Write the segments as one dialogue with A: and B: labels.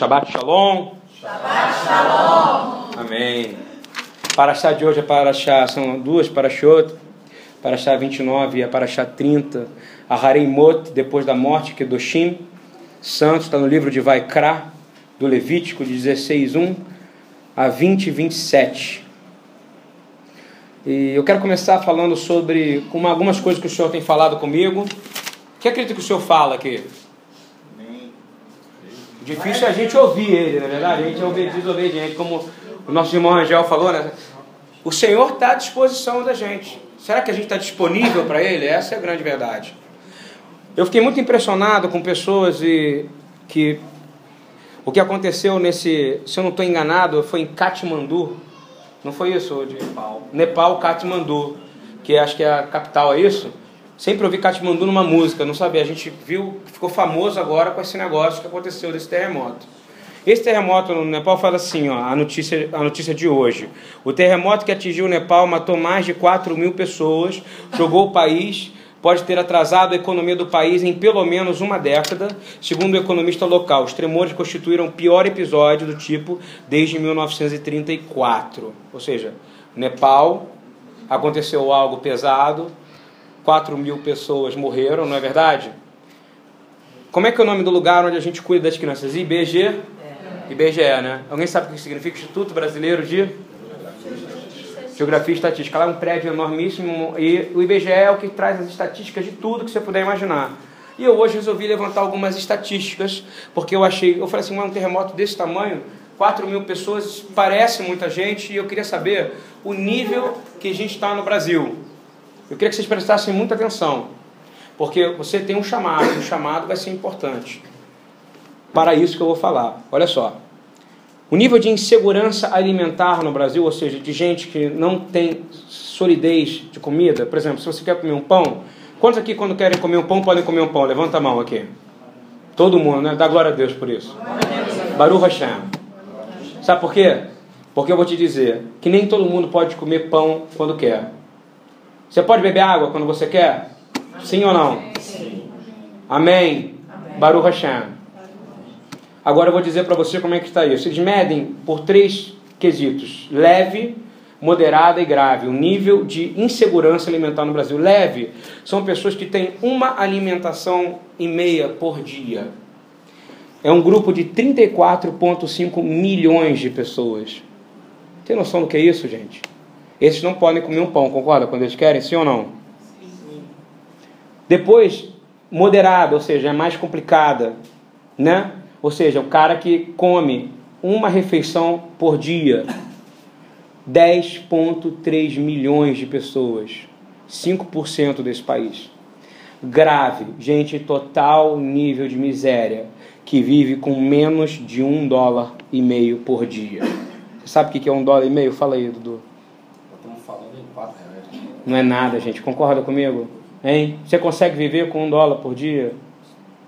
A: Shabbat Shalom.
B: Shabbat Shalom.
A: Amém. Paraxá de hoje é Paraxá, são duas Parashot. Paraxá 29 e a Paraxá 30. A Hareimot, depois da morte, que é Doshim. Santos, está no livro de Vaikra, do Levítico, de 16.1 a 20, 27. E eu quero começar falando sobre algumas coisas que o senhor tem falado comigo. O que acredita que o senhor fala aqui? Difícil é a gente ouvir ele, na é verdade. A gente é desobediente, como o nosso irmão Angel falou, né? O Senhor está à disposição da gente. Será que a gente está disponível para Ele? Essa é a grande verdade. Eu fiquei muito impressionado com pessoas e que o que aconteceu nesse, se eu não estou enganado, foi em Katmandu. Não foi isso? De Nepal. Nepal, Katmandu, que acho que é a capital, é isso? Sempre ouvi Katmandu numa música, não sabia. A gente viu, ficou famoso agora com esse negócio que aconteceu desse terremoto. Esse terremoto no Nepal fala assim, ó, a notícia, a notícia de hoje. O terremoto que atingiu o Nepal matou mais de 4 mil pessoas, jogou o país, pode ter atrasado a economia do país em pelo menos uma década, segundo o economista local. Os tremores constituíram o pior episódio do tipo desde 1934. Ou seja, Nepal aconteceu algo pesado, 4 mil pessoas morreram, não é verdade? Como é que é o nome do lugar onde a gente cuida das crianças? IBG? É. IBGE, né? Alguém sabe o que significa? Instituto Brasileiro de Geografia e Estatística. Lá é um prédio enormíssimo e o IBGE é o que traz as estatísticas de tudo que você puder imaginar. E eu hoje resolvi levantar algumas estatísticas, porque eu achei, eu falei assim, um terremoto desse tamanho, 4 mil pessoas, parece muita gente, e eu queria saber o nível que a gente está no Brasil. Eu queria que vocês prestassem muita atenção, porque você tem um chamado, o chamado vai ser importante. Para isso que eu vou falar. Olha só. O nível de insegurança alimentar no Brasil, ou seja, de gente que não tem solidez de comida, por exemplo, se você quer comer um pão, quantos aqui quando querem comer um pão podem comer um pão? Levanta a mão aqui. Todo mundo, né? Dá glória a Deus por isso. Baruch Hashem. Sabe por quê? Porque eu vou te dizer que nem todo mundo pode comer pão quando quer. Você pode beber água quando você quer? Sim ou não? Sim. Amém. Amém. Baruch Hashem. Agora eu vou dizer para você como é que está isso. Eles medem por três quesitos: leve, moderada e grave. O nível de insegurança alimentar no Brasil. Leve são pessoas que têm uma alimentação e meia por dia. É um grupo de 34,5 milhões de pessoas. Tem noção do que é isso, gente? Esses não podem comer um pão, concorda? Quando eles querem, sim ou não? Sim. Depois, moderada, ou seja, é mais complicada, né? Ou seja, o cara que come uma refeição por dia. 10,3 milhões de pessoas. 5% desse país. Grave, gente, total nível de miséria, que vive com menos de um dólar e meio por dia. Sabe o que é um dólar e meio? Fala aí, Dudu. Não é nada, gente. Concorda comigo? Hein? Você consegue viver com um dólar por dia?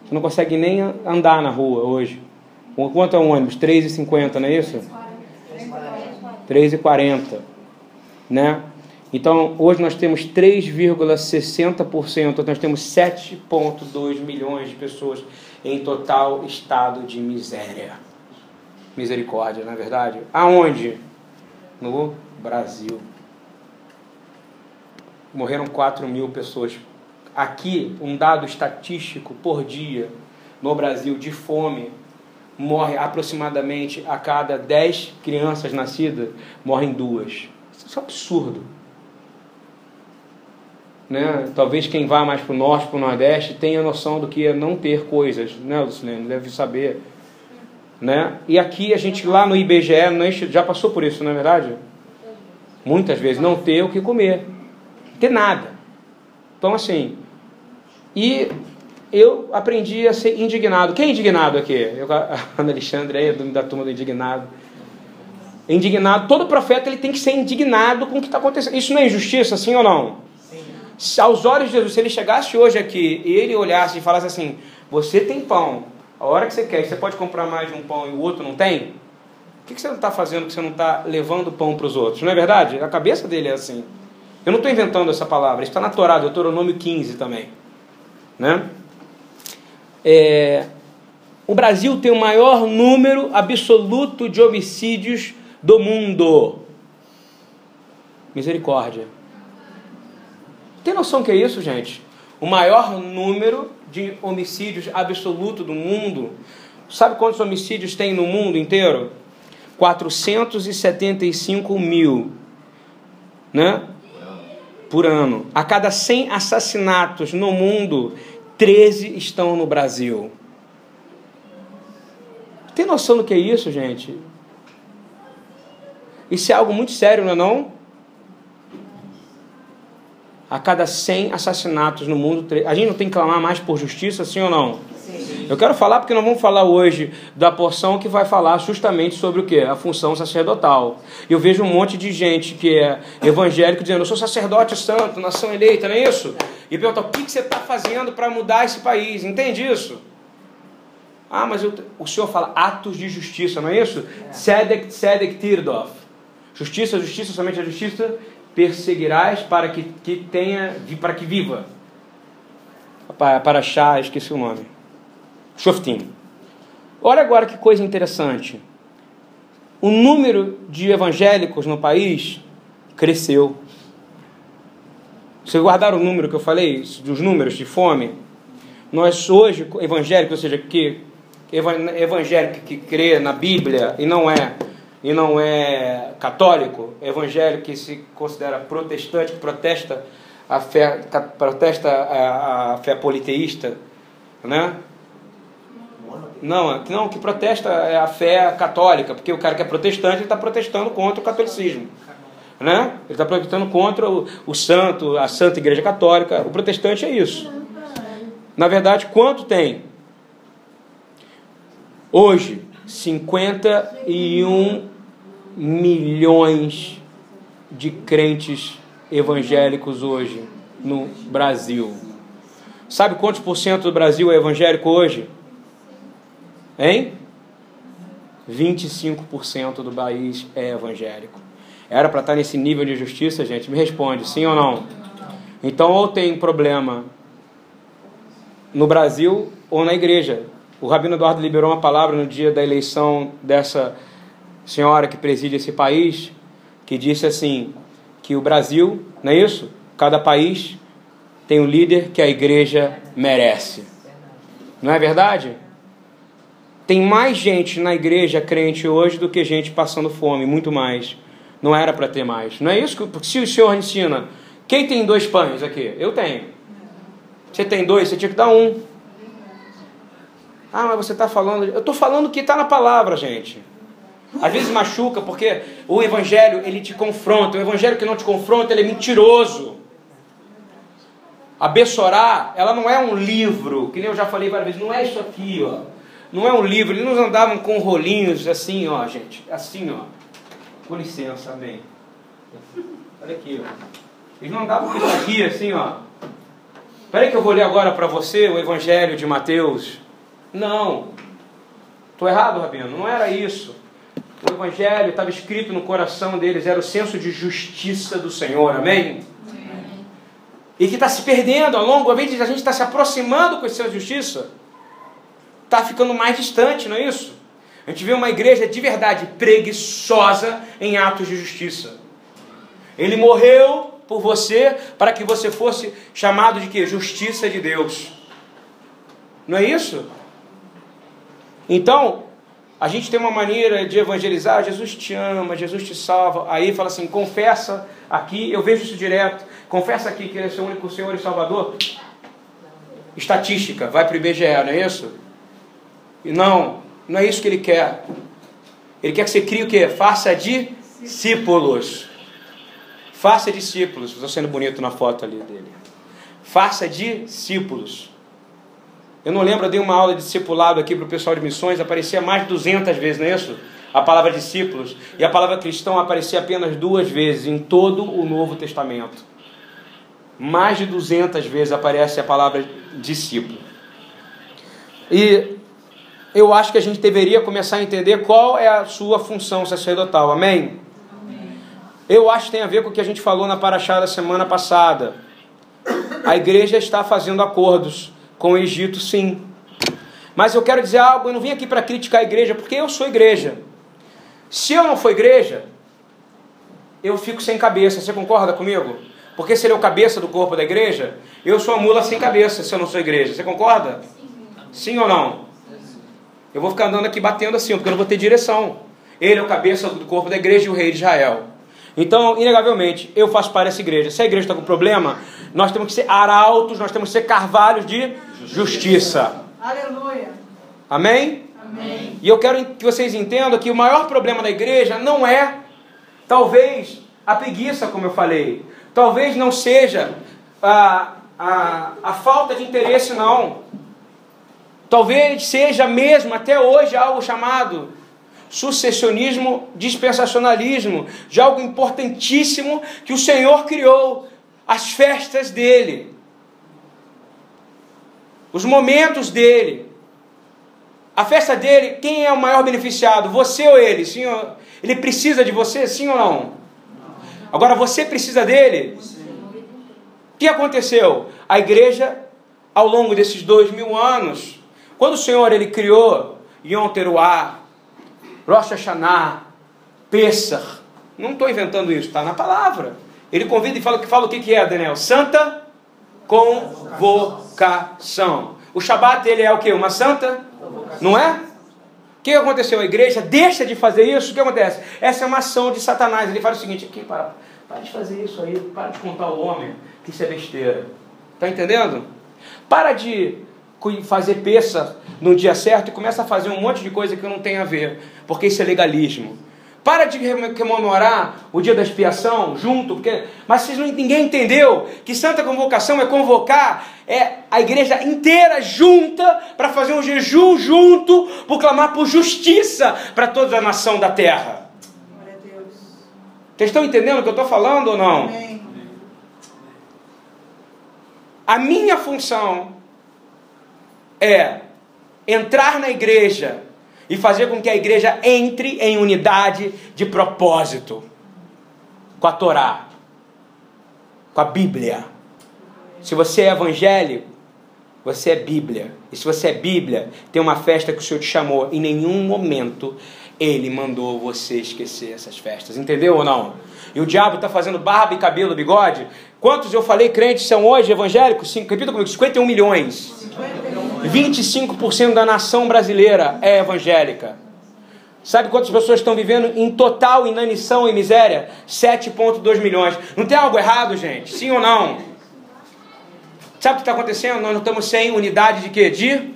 A: Você não consegue nem andar na rua hoje. Quanto é um ônibus? 3,50, não é isso? 3,40. Né? Então, hoje nós temos 3,60%, nós temos 7,2 milhões de pessoas em total estado de miséria. Misericórdia, não é verdade? Aonde? No Brasil morreram 4 mil pessoas. Aqui, um dado estatístico por dia no Brasil de fome, morre aproximadamente a cada 10 crianças nascidas, morrem duas. Isso é um absurdo. Né? Talvez quem vá mais para o norte, para o nordeste, tenha noção do que é não ter coisas, né, Lucilene? Deve saber. Né? E aqui a gente lá no IBGE já passou por isso, não é verdade? Muitas vezes não ter o que comer ter nada. Então, assim, e eu aprendi a ser indignado. Quem é indignado aqui? Eu, a Ana Alexandre aí, da turma do indignado. Indignado, todo profeta ele tem que ser indignado com o que está acontecendo. Isso não é injustiça, sim ou não? Sim. Aos olhos de Jesus, se ele chegasse hoje aqui e ele olhasse e falasse assim: Você tem pão, a hora que você quer, você pode comprar mais de um pão e o outro não tem? O que você não está fazendo que você não está levando pão para os outros? Não é verdade? A cabeça dele é assim. Eu não estou inventando essa palavra, está na Torá, Deuteronômio 15 também. Né? É, O Brasil tem o maior número absoluto de homicídios do mundo. Misericórdia. Tem noção que é isso, gente? O maior número de homicídios absoluto do mundo. Sabe quantos homicídios tem no mundo inteiro? 475 mil. Né? Por ano. A cada 100 assassinatos no mundo, 13 estão no Brasil. Tem noção do que é isso, gente? Isso é algo muito sério, não é não? A cada 100 assassinatos no mundo, a gente não tem que clamar mais por justiça, sim ou não? Eu quero falar porque nós vamos falar hoje da porção que vai falar justamente sobre o que? A função sacerdotal. Eu vejo um monte de gente que é evangélico dizendo, eu sou sacerdote santo, nação eleita, não é isso? E pergunta, o que você está fazendo para mudar esse país? Entende isso? Ah, mas eu, o senhor fala atos de justiça, não é isso? Sedek, Sedek Tirdof. Justiça, justiça, somente a justiça perseguirás para que, que tenha, para que viva. Para achar, esqueci o nome. Shoftim. Olha agora que coisa interessante. O número de evangélicos no país cresceu. Vocês guardaram o número que eu falei, dos números de fome? Nós hoje, evangélicos, ou seja, que evangélico que crê na Bíblia e não é e não é católico, evangélico que se considera protestante, que protesta a fé, protesta a, a fé politeísta, né? Não, não, que protesta é a fé católica, porque o cara que é protestante está protestando contra o catolicismo. Né? Ele está protestando contra o, o santo, a Santa Igreja Católica. O protestante é isso. Na verdade, quanto tem? Hoje, 51 milhões de crentes evangélicos hoje no Brasil. Sabe quantos por cento do Brasil é evangélico hoje? Hein? 25% do país é evangélico. Era para estar nesse nível de justiça, gente? Me responde, sim ou não? Então, ou tem problema no Brasil ou na igreja. O Rabino Eduardo liberou uma palavra no dia da eleição dessa senhora que preside esse país, que disse assim: que o Brasil, não é isso? Cada país tem um líder que a igreja merece. Não é verdade? Tem mais gente na igreja crente hoje do que gente passando fome, muito mais. Não era para ter mais. Não é isso que porque se o Senhor ensina. Quem tem dois pães aqui? Eu tenho. Você tem dois, você tinha que dar um. Ah, mas você está falando. Eu estou falando que está na palavra, gente. Às vezes machuca porque o evangelho ele te confronta. O evangelho que não te confronta ele é mentiroso. A Bessorá, ela não é um livro, que nem eu já falei várias vezes, não é isso aqui, ó. Não é um livro, eles não andavam com rolinhos assim, ó, gente. Assim, ó. Com licença, amém. Olha aqui, ó. Eles não andavam com isso aqui, assim, ó. Espera que eu vou ler agora para você o Evangelho de Mateus. Não. Estou errado, Rabino? Não era isso. O Evangelho estava escrito no coração deles, era o senso de justiça do Senhor, amém? amém. E que está se perdendo ao longo, a gente está se aproximando com esse senso de justiça, está ficando mais distante, não é isso? A gente vê uma igreja de verdade preguiçosa em atos de justiça. Ele morreu por você para que você fosse chamado de que? Justiça de Deus. Não é isso? Então, a gente tem uma maneira de evangelizar, Jesus te ama, Jesus te salva. Aí fala assim, confessa aqui, eu vejo isso direto, confessa aqui que ele é seu único Senhor e Salvador. Estatística, vai para o IBGE, não é isso? E não, não é isso que ele quer. Ele quer que você crie o quê? Faça discípulos. Faça discípulos. Estou sendo bonito na foto ali dele. Faça discípulos. Eu não lembro, eu dei uma aula de discipulado aqui para o pessoal de missões, aparecia mais de 200 vezes, não é isso? A palavra discípulos. E a palavra cristão aparecia apenas duas vezes em todo o Novo Testamento. Mais de 200 vezes aparece a palavra discípulo. E eu acho que a gente deveria começar a entender qual é a sua função sacerdotal. Amém? Amém. Eu acho que tem a ver com o que a gente falou na Paraxá da semana passada. A igreja está fazendo acordos com o Egito, sim. Mas eu quero dizer algo, eu não vim aqui para criticar a igreja, porque eu sou igreja. Se eu não for igreja, eu fico sem cabeça. Você concorda comigo? Porque se ele é o cabeça do corpo da igreja, eu sou a mula sem cabeça se eu não sou igreja. Você concorda? Sim, Sim ou não? Eu vou ficar andando aqui batendo assim, porque eu não vou ter direção. Ele é o cabeça do corpo da igreja e o rei de Israel. Então, inegavelmente, eu faço parte dessa igreja. Se a igreja está com problema, nós temos que ser arautos, nós temos que ser carvalhos de justiça.
B: Aleluia.
A: Amém? Amém? E eu quero que vocês entendam que o maior problema da igreja não é, talvez, a preguiça, como eu falei. Talvez não seja a, a, a falta de interesse, não. Talvez seja mesmo, até hoje, algo chamado sucessionismo, dispensacionalismo, de algo importantíssimo que o Senhor criou, as festas dele, os momentos dele. A festa dele, quem é o maior beneficiado? Você ou ele? Sim. Ele precisa de você, sim ou não? Agora você precisa dele? O que aconteceu? A igreja, ao longo desses dois mil anos, quando o Senhor ele criou Yom Teruah, Rosh Hashanah, Pesach, não estou inventando isso, está na palavra. Ele convida e fala, fala o que, que é, Daniel? Santa convocação. O Shabat ele é o que? Uma santa? Não é? O que aconteceu? A igreja deixa de fazer isso. O que acontece? Essa é uma ação de Satanás. Ele fala o seguinte: aqui, para, para de fazer isso aí, para de contar o homem, que isso é besteira. Está entendendo? Para de fazer peça no dia certo e começa a fazer um monte de coisa que não tem a ver, porque isso é legalismo. Para de comemorar o dia da expiação junto, porque mas vocês não, ninguém entendeu que santa convocação é convocar é a igreja inteira junta para fazer um jejum junto, por clamar por justiça para toda a nação da terra. Vocês estão entendendo o que eu estou falando ou não? Amém. A minha função é entrar na igreja e fazer com que a igreja entre em unidade de propósito com a Torá, com a Bíblia. Se você é evangélico, você é Bíblia. E se você é Bíblia, tem uma festa que o Senhor te chamou. Em nenhum momento ele mandou você esquecer essas festas. Entendeu ou não? E o diabo está fazendo barba e cabelo, bigode. Quantos eu falei crentes são hoje evangélicos? Cinco, repita comigo: 51 milhões. 25% da nação brasileira é evangélica. Sabe quantas pessoas estão vivendo em total inanição e miséria? 7,2 milhões. Não tem algo errado, gente? Sim ou não? Sabe o que está acontecendo? Nós não estamos sem unidade de quê? De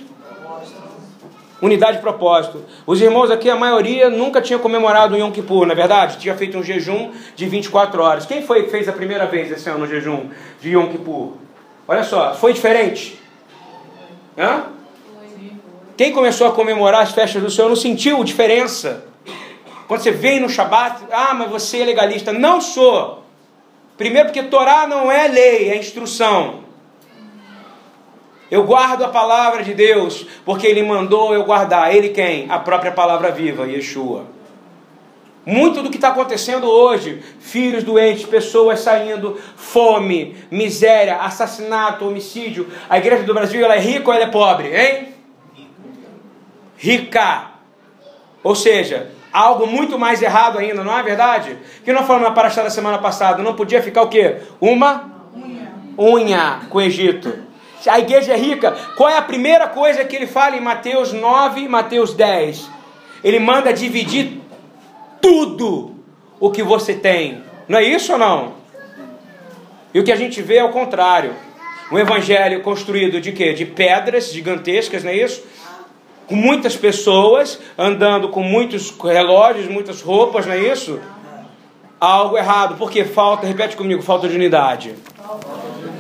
A: unidade de propósito. Os irmãos aqui, a maioria nunca tinha comemorado o Yom Kippur, na é verdade? Tinha feito um jejum de 24 horas. Quem foi que fez a primeira vez esse ano o jejum de Yom Kippur? Olha só, foi diferente? Hã? Quem começou a comemorar as festas do Senhor não sentiu diferença? Quando você vem no Shabat, ah, mas você é legalista. Não sou. Primeiro, porque Torá não é lei, é instrução. Eu guardo a palavra de Deus, porque Ele mandou eu guardar. Ele quem? A própria palavra viva, Yeshua. Muito do que está acontecendo hoje, filhos doentes, pessoas saindo, fome, miséria, assassinato, homicídio. A igreja do Brasil ela é rica ou ela é pobre, hein? Rica. Ou seja, algo muito mais errado ainda, não é verdade? Que nós falamos na paraxá da semana passada, não podia ficar o quê? Uma unha, unha com o Egito. A igreja é rica. Qual é a primeira coisa que ele fala em Mateus 9 e Mateus 10? Ele manda dividir tudo o que você tem. Não é isso ou não? E o que a gente vê é o contrário. Um evangelho construído de quê? De pedras gigantescas, não é isso? Com muitas pessoas andando com muitos relógios, muitas roupas, não é isso? Algo errado, porque falta, repete comigo, falta de unidade.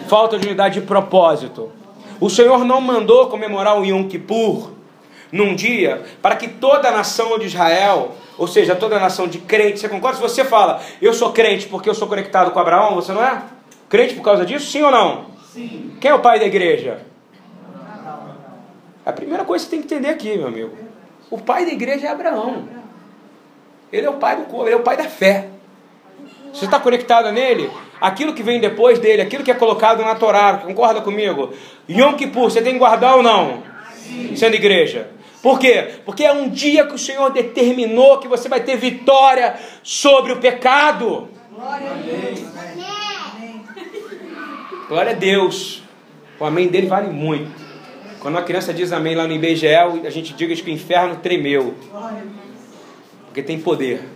A: Falta de unidade de propósito. O Senhor não mandou comemorar o Yom Kippur num dia para que toda a nação de Israel ou seja, toda a nação de crentes, você concorda? Se você fala, eu sou crente porque eu sou conectado com Abraão, você não é? Crente por causa disso, sim ou não? Sim. Quem é o pai da igreja? A primeira coisa que você tem que entender aqui, meu amigo. O pai da igreja é Abraão. Ele é o pai do corpo, ele é o pai da fé. Você está conectado nele? Aquilo que vem depois dele, aquilo que é colocado na Torá, concorda comigo? Yom Kippur, você tem que guardar ou não? Sim. Sendo igreja. Por quê? Porque é um dia que o Senhor determinou que você vai ter vitória sobre o pecado. Glória a Deus. Glória a Deus. O amém dele vale muito. Quando uma criança diz amém lá no IBGE, a gente diz que o inferno tremeu. Porque tem poder.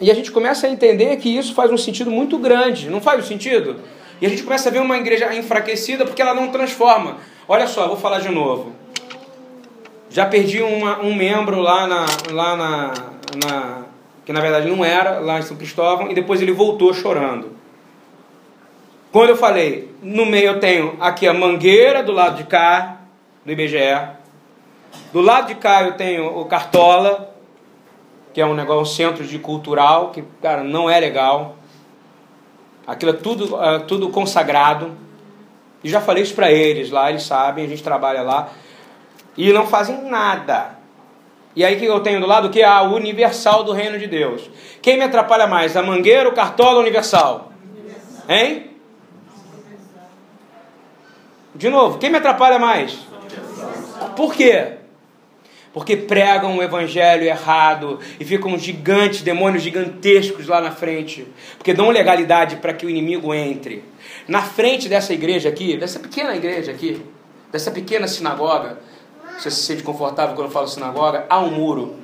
A: E a gente começa a entender que isso faz um sentido muito grande. Não faz o sentido? E a gente começa a ver uma igreja enfraquecida porque ela não transforma. Olha só, vou falar de novo. Já perdi uma, um membro lá na, lá na, na. que na verdade não era, lá em São Cristóvão, e depois ele voltou chorando. Quando eu falei, no meio eu tenho aqui a mangueira do lado de cá, do IBGE. Do lado de cá eu tenho o Cartola, que é um negócio, um centro de cultural, que, cara, não é legal. Aquilo é tudo, é tudo consagrado. E já falei isso para eles lá, eles sabem, a gente trabalha lá. E não fazem nada. E aí que eu tenho do lado que a universal do reino de Deus. Quem me atrapalha mais, a mangueira, o cartola ou universal? Hein? De novo, quem me atrapalha mais? Por quê? Porque pregam o evangelho errado e ficam gigantes, demônios gigantescos lá na frente, porque dão legalidade para que o inimigo entre. Na frente dessa igreja aqui, dessa pequena igreja aqui, dessa pequena sinagoga, você se sente confortável quando eu falo sinagoga, há um muro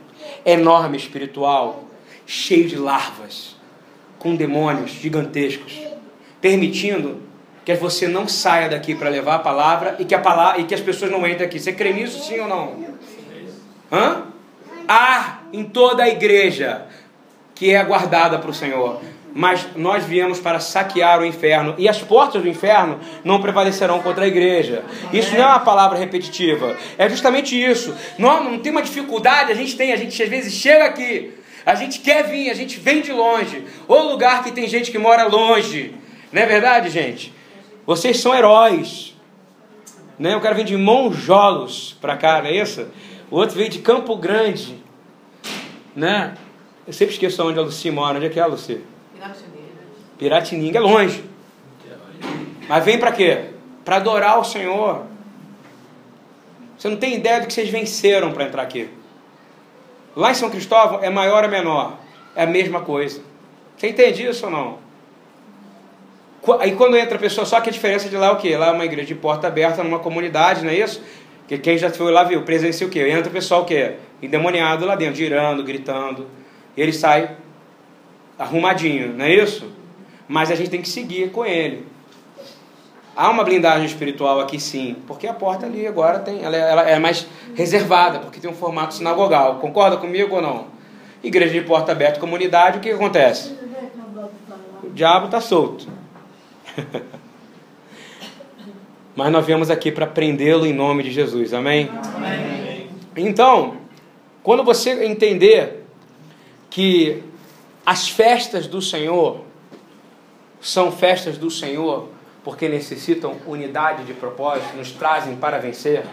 A: enorme espiritual, cheio de larvas, com demônios gigantescos, permitindo que você não saia daqui para levar a palavra e que a palavra e que as pessoas não entrem aqui. Você crê nisso sim ou não? Hã? Há em toda a igreja que é guardada para o Senhor. Mas nós viemos para saquear o inferno e as portas do inferno não prevalecerão contra a igreja. Isso não é uma palavra repetitiva, é justamente isso. Não, não tem uma dificuldade, a gente tem, a gente às vezes chega aqui, a gente quer vir, a gente vem de longe, ou lugar que tem gente que mora longe. Não é verdade, gente? Vocês são heróis. Né? Eu quero vir de monjolos para cá, não é isso? O outro veio de Campo Grande. Né? Eu sempre esqueço onde a Lucy mora. Onde é que é a Lucy? Piratininga. Piratininga é longe. Mas vem para quê? Para adorar o Senhor. Você não tem ideia do que vocês venceram para entrar aqui. Lá em São Cristóvão é maior ou menor? É a mesma coisa. Você entende isso ou não? Aí quando entra a pessoa, só que a diferença de lá é o quê? Lá é uma igreja de porta aberta numa comunidade, não é isso? Que quem já foi lá viu, presencia o quê? Entra o pessoal o quê? Endemoniado lá dentro, girando, gritando. E ele sai arrumadinho, não é isso? Mas a gente tem que seguir com ele. Há uma blindagem espiritual aqui sim, porque a porta ali agora tem, ela, é, ela é mais reservada, porque tem um formato sinagogal. Concorda comigo ou não? Igreja de porta aberta, comunidade, o que acontece? O diabo está solto. Mas nós viemos aqui para prendê-lo em nome de Jesus, amém? amém? Então, quando você entender que as festas do Senhor são festas do Senhor porque necessitam unidade de propósito, nos trazem para vencer.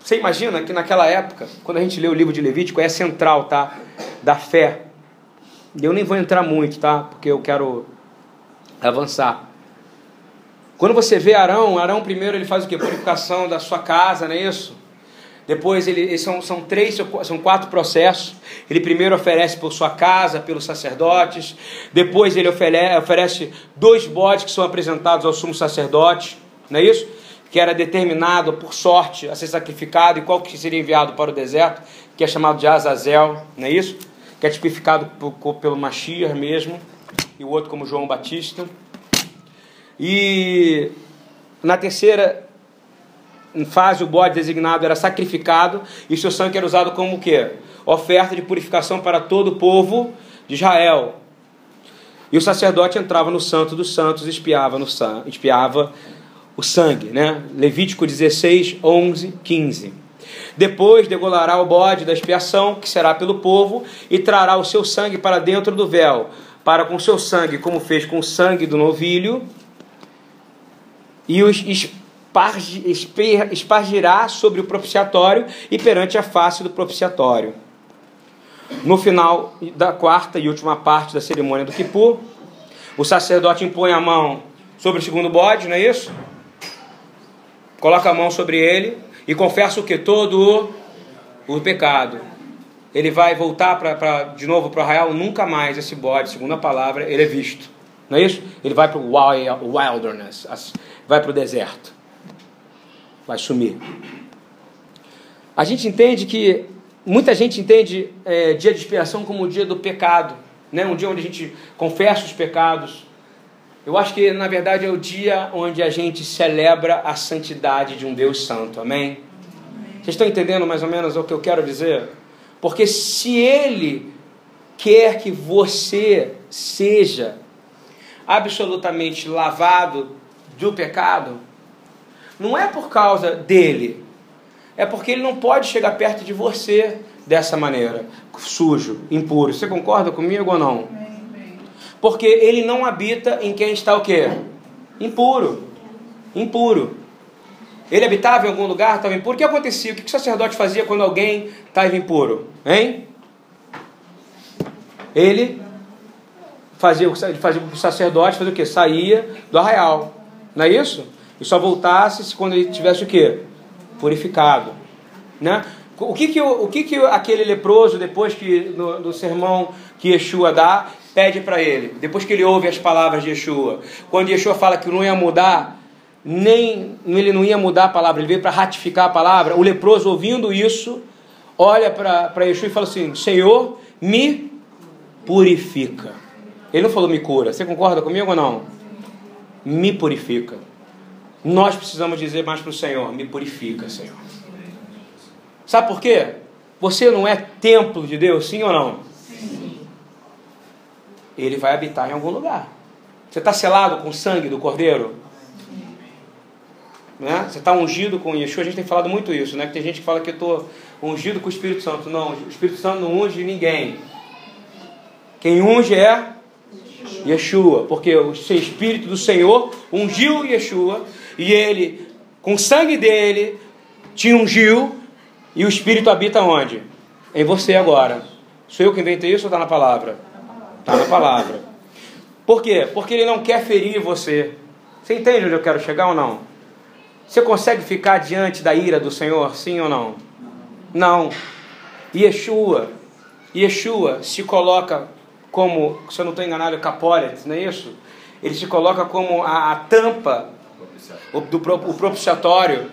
A: Você imagina que naquela época, quando a gente lê o livro de Levítico, é central, tá? Da fé. E eu nem vou entrar muito, tá? Porque eu quero avançar. Quando você vê Arão, Arão primeiro ele faz o que? Purificação da sua casa, não é isso? Depois ele, são, são três, são quatro processos. Ele primeiro oferece por sua casa, pelos sacerdotes. Depois ele oferece, dois bodes que são apresentados ao sumo sacerdote, não é isso? Que era determinado por sorte a ser sacrificado e qual que seria enviado para o deserto, que é chamado de Azazel, não é isso? Que é tipificado por, pelo Mashiach mesmo, e o outro como João Batista. E na terceira fase, o bode designado era sacrificado e seu sangue era usado como o quê? Oferta de purificação para todo o povo de Israel. E o sacerdote entrava no santo dos santos e espiava, no sangue, espiava o sangue. Né? Levítico 16, 11, 15. Depois degolará o bode da expiação, que será pelo povo, e trará o seu sangue para dentro do véu, para com seu sangue, como fez com o sangue do novilho, e os espargirá sobre o propiciatório e perante a face do propiciatório. No final da quarta e última parte da cerimônia do Kippur, o sacerdote impõe a mão sobre o segundo bode, não é isso? coloca a mão sobre ele e confessa o que? Todo o, o pecado. Ele vai voltar pra, pra de novo para o arraial, nunca mais esse bode, segundo a palavra, ele é visto. Não é isso? Ele vai para o wilderness, vai para o deserto. Vai sumir. A gente entende que, muita gente entende é, dia de expiação como o dia do pecado, né? um dia onde a gente confessa os pecados. Eu acho que, na verdade, é o dia onde a gente celebra a santidade de um Deus santo, amém? Vocês estão entendendo mais ou menos o que eu quero dizer? Porque se Ele quer que você seja absolutamente lavado do pecado, não é por causa dele, é porque ele não pode chegar perto de você dessa maneira, sujo, impuro. Você concorda comigo ou não? Porque ele não habita em quem está o quê? Impuro. Impuro. Ele habitava em algum lugar, estava impuro. O que acontecia? O que o sacerdote fazia quando alguém estava impuro? Hein? Ele fazia, fazia o sacerdote fazer o quê? Saía do arraial. Não é isso? E só voltasse quando ele tivesse o quê? Purificado. Né? O que que, o, que que aquele leproso, depois que no, no sermão que Yeshua dá, pede para ele? Depois que ele ouve as palavras de Yeshua. Quando Yeshua fala que não ia mudar, nem ele não ia mudar a palavra, ele veio para ratificar a palavra. O leproso, ouvindo isso, olha para Yeshua e fala assim: Senhor, me purifica. Ele não falou me cura. Você concorda comigo ou não? Me purifica. Nós precisamos dizer mais para o Senhor: me purifica, Senhor. Sabe por quê? Você não é templo de Deus, sim ou não? Sim. Ele vai habitar em algum lugar. Você está selado com o sangue do Cordeiro? Né? Você está ungido com Yeshua, a gente tem falado muito isso, né? Que tem gente que fala que eu estou ungido com o Espírito Santo. Não, o Espírito Santo não unge ninguém. Quem unge é Yeshua, porque o Espírito do Senhor ungiu Yeshua e ele, com o sangue dele, te ungiu e o Espírito habita onde? Em você agora. Sou eu que inventei isso ou está na palavra? Está na palavra. Por quê? Porque ele não quer ferir você. Você entende onde eu quero chegar ou não? Você consegue ficar diante da ira do Senhor, sim ou não? Não. Yeshua, Yeshua se coloca como, se eu não estou enganado, é caporet, não é isso? Ele se coloca como a, a tampa o, do o propiciatório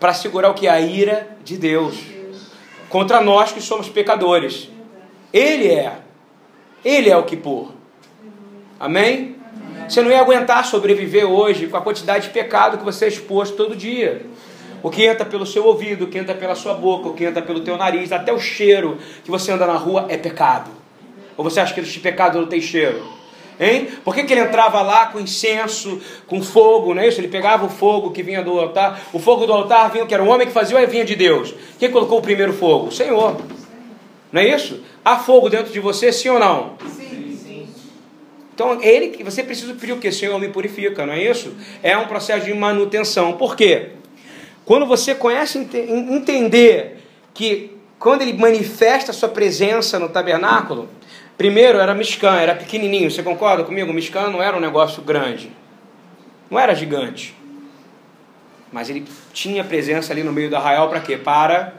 A: para segurar o que? A ira de Deus contra nós que somos pecadores. Ele é. Ele é o que por. Amém? Você não ia aguentar sobreviver hoje com a quantidade de pecado que você é exposto todo dia. O que entra pelo seu ouvido, o que entra pela sua boca, o que entra pelo teu nariz, até o cheiro que você anda na rua é pecado. Ou você acha que este pecado não tem? Hein? Por que, que ele entrava lá com incenso, com fogo, não é isso? Ele pegava o fogo que vinha do altar, o fogo do altar vinha, que era um homem que fazia, ou vinha de Deus? Quem colocou o primeiro fogo? O Senhor. Não é isso? Há fogo dentro de você, sim ou não? Sim. Então, ele que você precisa pedir o que? Senhor, me purifica, não é isso? É um processo de manutenção. Por quê? Quando você conhece entender que quando ele manifesta a sua presença no tabernáculo, Primeiro era Mishkan, era pequenininho. Você concorda comigo? Mishkan não era um negócio grande. Não era gigante. Mas ele tinha presença ali no meio do arraial para quê? Para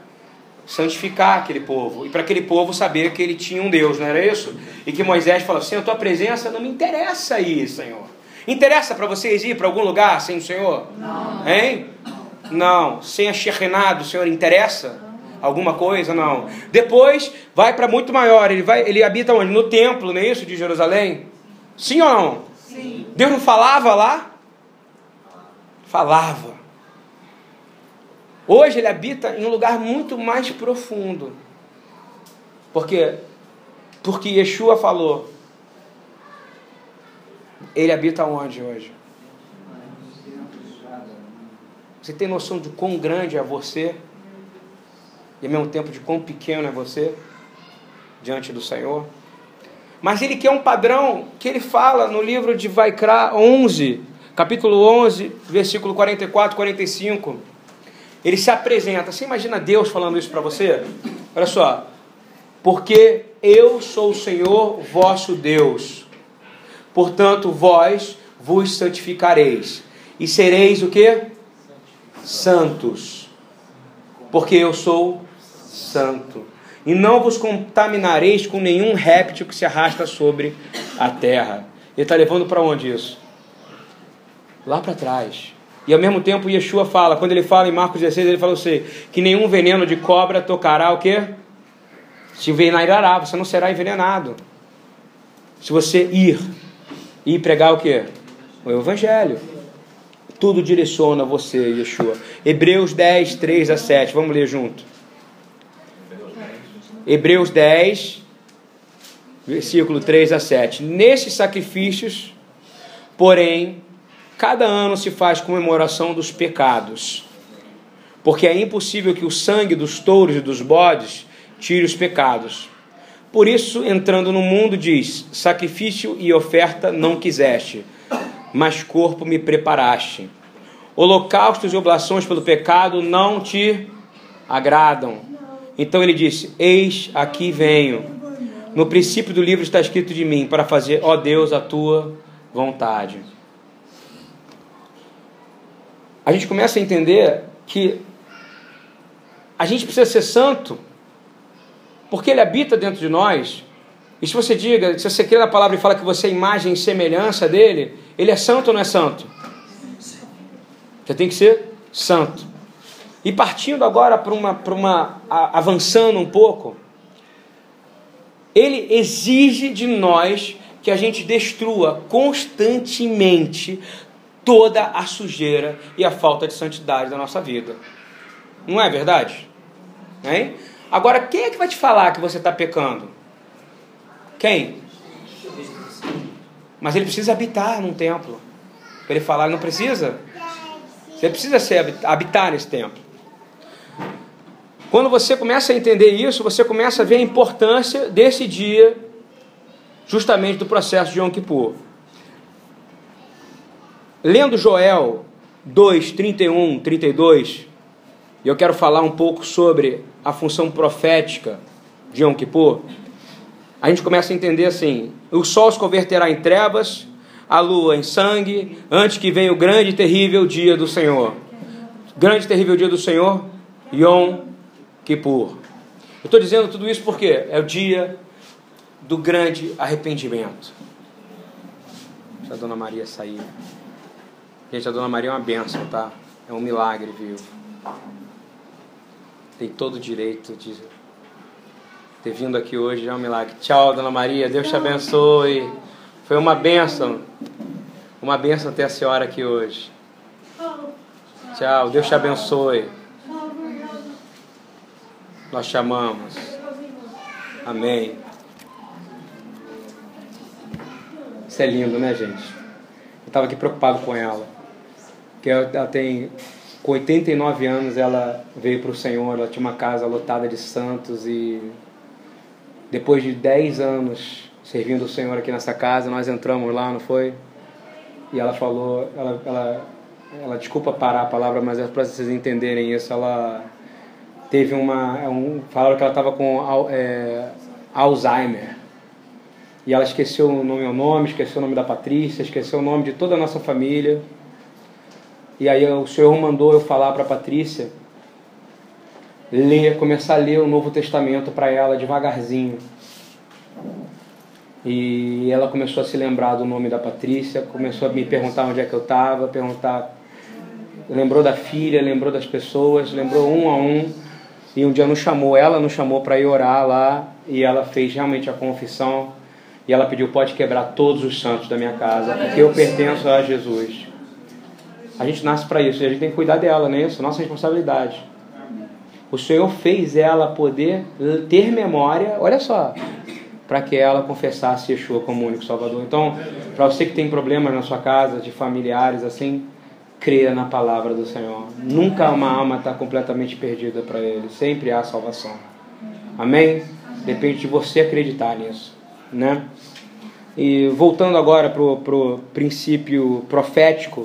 A: santificar aquele povo. E para aquele povo saber que ele tinha um Deus, não era isso? E que Moisés falou assim: a tua presença não me interessa aí, Senhor. Interessa para vocês ir para algum lugar sem o Senhor? Não. Hein? Não. Sem a Shekinah do Senhor interessa? Alguma coisa? Não. Depois vai para muito maior. Ele, vai, ele habita onde? No templo, não é isso? De Jerusalém? Sim ou não? Sim. Deus não falava lá? Falava. Hoje ele habita em um lugar muito mais profundo. Porque porque Yeshua falou. Ele habita onde hoje? Você tem noção de quão grande é você? E ao mesmo tempo de quão pequeno é você diante do Senhor. Mas ele quer um padrão que ele fala no livro de Vaikra 11, capítulo 11, versículo 44, 45. Ele se apresenta. Você imagina Deus falando isso para você? Olha só. Porque eu sou o Senhor vosso Deus. Portanto, vós vos santificareis. E sereis o que? santos, porque eu sou santo. E não vos contaminareis com nenhum réptil que se arrasta sobre a terra. Ele está levando para onde isso? Lá para trás. E ao mesmo tempo Yeshua fala, quando ele fala em Marcos 16, ele fala assim, que nenhum veneno de cobra tocará o quê? Se envenenará, você não será envenenado. Se você ir e pregar o quê? O Evangelho. Tudo direciona você, Yeshua. Hebreus 10, 3 a 7. Vamos ler junto. Hebreus 10, versículo 3 a 7. Nesses sacrifícios, porém, cada ano se faz comemoração dos pecados, porque é impossível que o sangue dos touros e dos bodes tire os pecados. Por isso, entrando no mundo, diz: Sacrifício e oferta não quiseste, mas corpo me preparaste. Holocaustos e oblações pelo pecado não te agradam. Então ele disse: Eis aqui venho. No princípio do livro está escrito de mim, para fazer, ó Deus, a tua vontade. A gente começa a entender que a gente precisa ser santo, porque ele habita dentro de nós. E se você diga, se você crê na palavra e fala que você é imagem e semelhança dele, ele é santo ou não é santo? Você tem que ser santo. E partindo agora para uma, para uma avançando um pouco, ele exige de nós que a gente destrua constantemente toda a sujeira e a falta de santidade da nossa vida. Não é verdade? Hein? Agora, quem é que vai te falar que você está pecando? Quem? Mas ele precisa habitar num templo. Para ele falar, ele não precisa? Você precisa ser, habitar nesse templo. Quando você começa a entender isso, você começa a ver a importância desse dia, justamente do processo de Yom Kippur. Lendo Joel 2, 31, 32, e eu quero falar um pouco sobre a função profética de Yom Kippur, a gente começa a entender assim: o sol se converterá em trevas, a lua em sangue, antes que venha o grande e terrível dia do Senhor. Grande e terrível dia do Senhor, Yom Kippur. Eu estou dizendo tudo isso porque é o dia do grande arrependimento. Deixa a Dona Maria sair. Gente, a Dona Maria é uma benção, tá? É um milagre vivo. Tem todo o direito de ter vindo aqui hoje, é um milagre. Tchau, Dona Maria, Deus te abençoe. Foi uma benção. Uma benção ter a senhora aqui hoje. Tchau, Deus te abençoe. Nós chamamos. Amém. Isso é lindo, né, gente? Eu estava aqui preocupado com ela. Porque ela tem, com 89 anos, ela veio para o Senhor. Ela tinha uma casa lotada de santos e depois de 10 anos servindo o Senhor aqui nessa casa, nós entramos lá, não foi? E ela falou, ela, ela, ela desculpa parar a palavra, mas é para vocês entenderem isso. Ela teve uma. É um, falaram que ela estava com é, Alzheimer. E ela esqueceu o nome, o nome, esqueceu o nome da Patrícia, esqueceu o nome de toda a nossa família. E aí o Senhor mandou eu falar para a Patrícia ler, começar a ler o Novo Testamento para ela devagarzinho. E ela começou a se lembrar do nome da Patrícia, começou a me perguntar onde é que eu estava, perguntar, lembrou da filha, lembrou das pessoas, lembrou um a um. E um dia nos chamou, ela nos chamou para ir orar lá e ela fez realmente a confissão. E ela pediu: pode quebrar todos os santos da minha casa, porque eu pertenço a Jesus. A gente nasce para isso e a gente tem que cuidar dela, não é isso? Nossa responsabilidade. O Senhor fez ela poder ter memória, olha só, para que ela confessasse Yeshua como único Salvador. Então, para você que tem problemas na sua casa, de familiares assim, creia na palavra do Senhor. Nunca uma alma está completamente perdida para Ele. Sempre há salvação. Amém? Depende de você acreditar nisso, né? E voltando agora para o princípio profético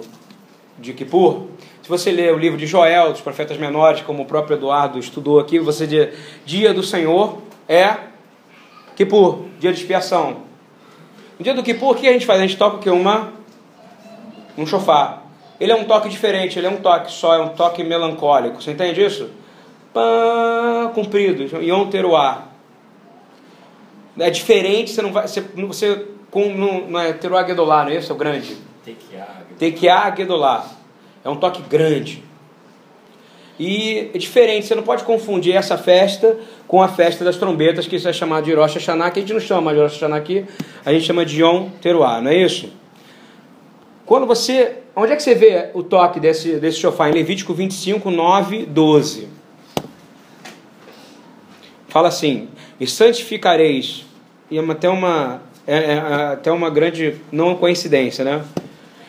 A: de Kippur, se você ler o livro de Joel, dos profetas menores, como o próprio Eduardo estudou aqui, você diz, dia do Senhor é Kippur, dia de expiação. No dia do Kippur, o que a gente faz? A gente toca o que? Uma, um chofar. Ele é um toque diferente, ele é um toque só, é um toque melancólico. Você entende isso? Pã, comprido, Yom Teruá. É diferente, você não vai. Você, você com, não, não é Teruá Gedolá, não é esse? É o grande? Tequiá Gedolá. É um toque grande. E é diferente, você não pode confundir essa festa com a festa das trombetas, que isso é chamado de Rosh Hashanah, que a gente não chama de Rosh Hashanah aqui, a gente chama de Yom Teruah, não é isso? Quando você. Onde é que você vê o toque desse, desse shofar? Em Levítico 25, 9, 12. Fala assim: E santificareis. E é até uma, é, é, é, até uma grande. Não coincidência, né?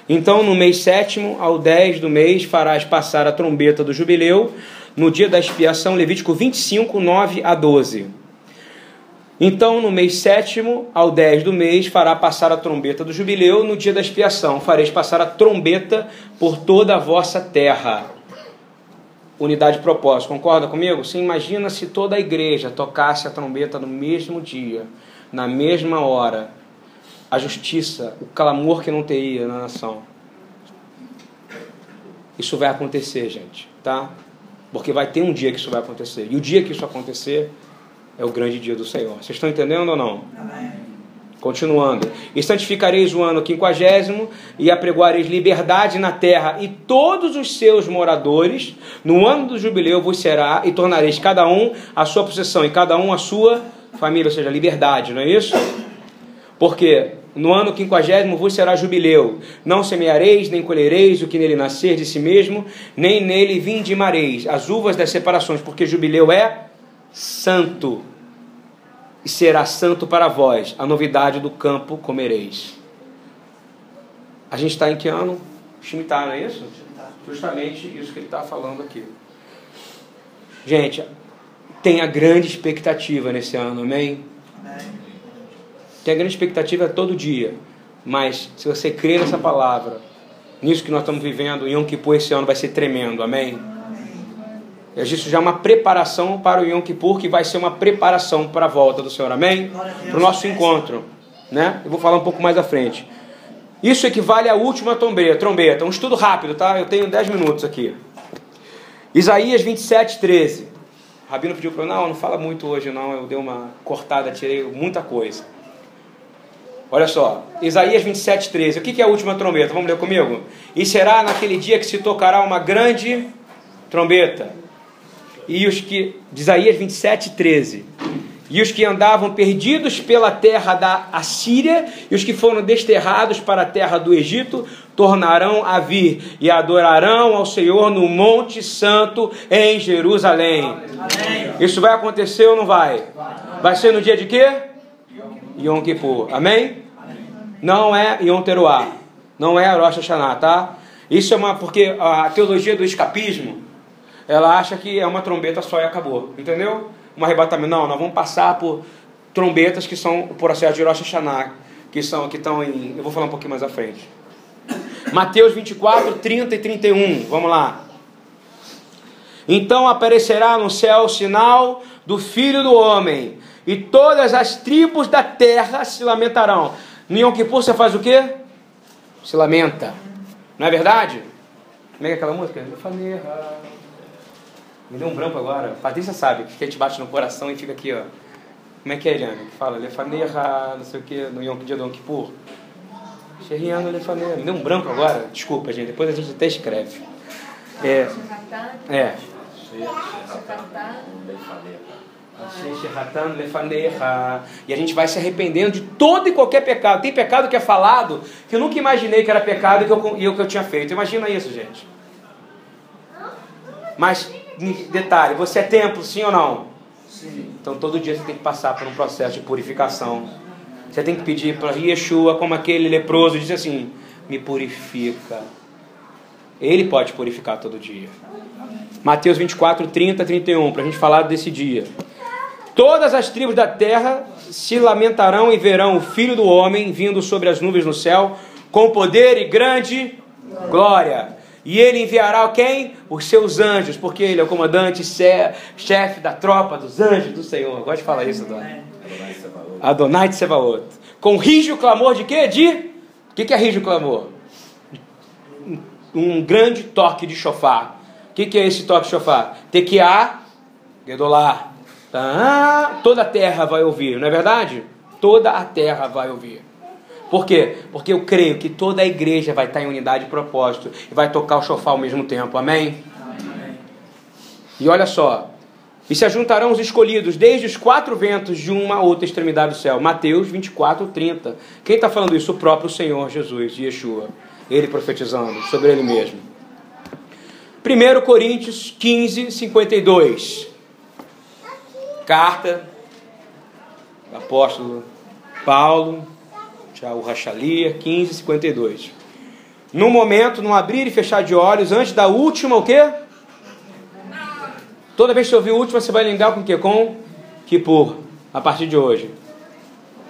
A: Então, no mês sétimo ao dez do mês, farás passar a trombeta do jubileu, no dia da expiação, Levítico 25, 9 a 12. Então, no mês sétimo ao dez do mês, fará passar a trombeta do jubileu, no dia da expiação, fareis passar a trombeta por toda a vossa terra. Unidade de propósito, concorda comigo? Você imagina se toda a igreja tocasse a trombeta no mesmo dia, na mesma hora, a justiça, o clamor que não teria na nação. Isso vai acontecer, gente, tá? Porque vai ter um dia que isso vai acontecer. E o dia que isso acontecer é o grande dia do Senhor. Vocês estão entendendo ou não? Amém. Continuando. E santificareis o ano quinquagésimo, e apregoareis liberdade na terra, e todos os seus moradores, no ano do jubileu vos será, e tornareis cada um a sua possessão, e cada um a sua família, ou seja, liberdade, não é isso? Porque no ano quinquagésimo vos será jubileu. Não semeareis, nem colhereis o que nele nascer de si mesmo, nem nele vindimareis as uvas das separações, porque jubileu é santo. E será santo para vós. A novidade do campo comereis. A gente está em que ano? Shemitah, não é isso? Justamente isso que ele está falando aqui. Gente, tenha grande expectativa nesse ano, amém? Amém. Tem a grande expectativa todo dia. Mas se você crer nessa palavra, nisso que nós estamos vivendo, Yom Kippur esse ano vai ser tremendo, amém? Isso já é uma preparação para o Yom Kippur, que vai ser uma preparação para a volta do Senhor, amém? Para o nosso encontro, né? Eu vou falar um pouco mais à frente. Isso equivale à última trombeta, trombeta. Um estudo rápido, tá? Eu tenho 10 minutos aqui. Isaías 27, 13. O Rabino pediu para eu, não, não fala muito hoje não, eu dei uma cortada, tirei muita coisa. Olha só, Isaías 27, 13. O que é a última trombeta? Vamos ler comigo? E será naquele dia que se tocará uma grande trombeta. E os que. Isaías 27, 13. E os que andavam perdidos pela terra da Assíria, e os que foram desterrados para a terra do Egito, tornarão a vir e adorarão ao Senhor no Monte Santo em Jerusalém. Amém. Isso vai acontecer ou não vai? Vai ser no dia de quê? Yom Kippur. Amém? Não é Yom Teruah. Não é Rosh Hashanah, tá? Isso é uma. Porque a teologia do escapismo, ela acha que é uma trombeta só e acabou. Entendeu? Um arrebatamento. Não, nós vamos passar por trombetas que são o processo de Rosh Hashanah, que são que estão em. Eu vou falar um pouquinho mais à frente. Mateus 24, 30 e 31. Vamos lá. Então aparecerá no céu o sinal do Filho do Homem e todas as tribos da terra se lamentarão. No Yom Kippur você faz o quê? Se lamenta. Não é verdade? Como é é aquela música? Faneira. Me deu um branco agora. Patrícia sabe que a gente bate no coração e fica aqui, ó. Como é que é, Eliane? Que fala, lefaneira, não sei o que, no Yom, do Yom Kippur. Xerriano, lefaneira. Me deu um branco agora. Desculpa, gente. Depois a gente até escreve. É. É. E a gente vai se arrependendo de todo e qualquer pecado. Tem pecado que é falado que eu nunca imaginei que era pecado e que eu, que eu tinha feito. Imagina isso, gente. Mas, detalhe, você é templo, sim ou não? Sim. Então todo dia você tem que passar por um processo de purificação. Você tem que pedir para Yeshua, como aquele leproso, diz assim: me purifica. Ele pode purificar todo dia. Mateus 24, 30, 31, para a gente falar desse dia. Todas as tribos da terra se lamentarão e verão o Filho do Homem vindo sobre as nuvens no céu, com poder e grande glória. E ele enviará quem? Os seus anjos, porque ele é o comandante, chefe da tropa dos anjos do Senhor. Eu gosto de falar isso, Adonai. Adonai Sebaot. Com rígido clamor de quê? De. O que é rígido clamor? um grande toque de chofar. O que, que é esse toque de chofar? Tequiá, Gedolá. Tá? Toda a terra vai ouvir, não é verdade? Toda a terra vai ouvir. Por quê? Porque eu creio que toda a igreja vai estar em unidade de propósito e vai tocar o chofar ao mesmo tempo. Amém? Amém. E olha só. E se ajuntarão os escolhidos desde os quatro ventos de uma outra extremidade do céu. Mateus 24, 30. Quem está falando isso? O próprio Senhor Jesus, Yeshua. Ele profetizando sobre ele mesmo. 1 Coríntios 15, 52. Carta do apóstolo Paulo já o Rachalia, 15, 52. No momento, no abrir e fechar de olhos, antes da última, o quê? Toda vez que você ouvir última, você vai lembrar com o quê? Com Kippur, a partir de hoje.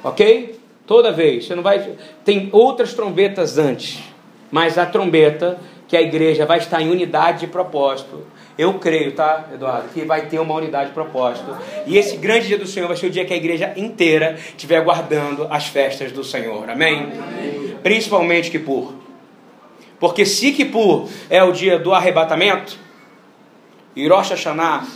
A: Ok? Toda vez. Você não vai. Tem outras trombetas antes. Mas a trombeta que a igreja vai estar em unidade de propósito eu creio, tá, Eduardo, que vai ter uma unidade de propósito. E esse grande dia do Senhor vai ser o dia que a igreja inteira estiver guardando as festas do Senhor. Amém? Amém. Principalmente Kippur. Porque se Kippur é o dia do arrebatamento, e Rosh Hashanah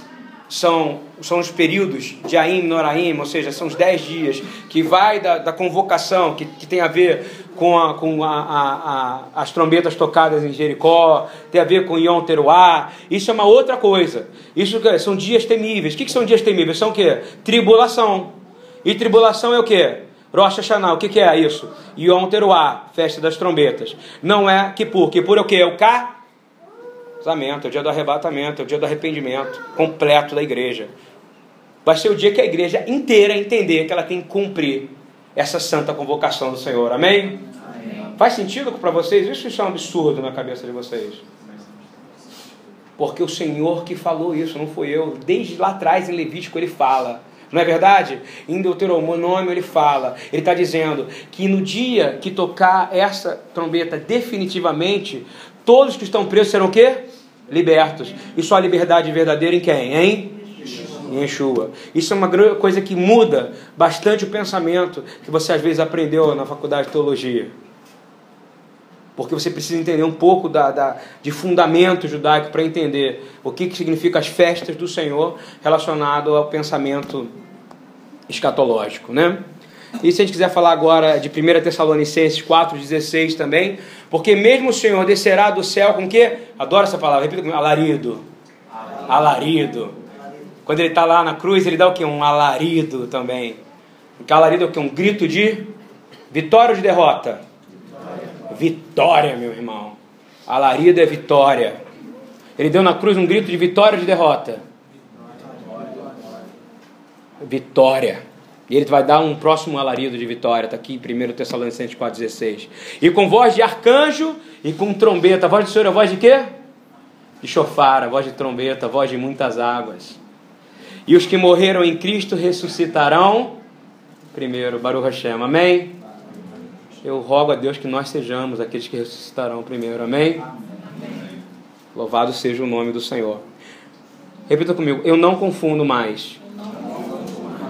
A: são, são os períodos de Aim, Noraim, ou seja, são os dez dias que vai da, da convocação, que, que tem a ver com, a, com a, a, a, as trombetas tocadas em Jericó, tem a ver com Yom Teruá, isso é uma outra coisa. Isso são dias temíveis. O que, que são dias temíveis? São o quê? Tribulação. E tribulação é o quê? Rosh Hashanah, o que, que é isso? Yom Teruá, festa das trombetas. Não é Kippur. Kippur é o quê? É o K casamento, é o dia do arrebatamento, é o dia do arrependimento completo da igreja. Vai ser o dia que a igreja inteira entender que ela tem que cumprir essa santa convocação do Senhor. Amém? Amém. Faz sentido para vocês? Isso, isso é um absurdo na cabeça de vocês. Porque o Senhor que falou isso, não fui eu. Desde lá atrás em Levítico ele fala. Não é verdade? Em Deuteronômio ele fala, ele está dizendo que no dia que tocar essa trombeta definitivamente, todos que estão presos serão o quê? Libertos. E só a liberdade verdadeira em quem? Em? Em Yeshua. Isso é uma coisa que muda bastante o pensamento que você às vezes aprendeu na faculdade de teologia. Porque você precisa entender um pouco da, da de fundamento judaico para entender o que, que significa as festas do Senhor relacionado ao pensamento escatológico, né? E se a gente quiser falar agora de 1 Tessalonicenses 4,16 também, porque mesmo o Senhor descerá do céu com o quê? Adoro essa palavra, repita comigo, alarido. Alarido. Quando ele está lá na cruz, ele dá o quê? Um alarido também. Porque alarido é o quê? Um grito de vitória ou de derrota? Vitória, meu irmão. Alarido é vitória. Ele deu na cruz um grito de vitória ou de derrota? Vitória. E ele vai dar um próximo alarido de vitória, está aqui em 1 Tessalonicenses 4,16. E com voz de arcanjo e com trombeta. A voz do Senhor é a voz de quê? De chofar, a voz de trombeta, a voz de muitas águas. E os que morreram em Cristo ressuscitarão primeiro. Baruch Hashem. Amém? Eu rogo a Deus que nós sejamos aqueles que ressuscitarão primeiro. Amém? Louvado seja o nome do Senhor. Repita comigo. Eu não confundo mais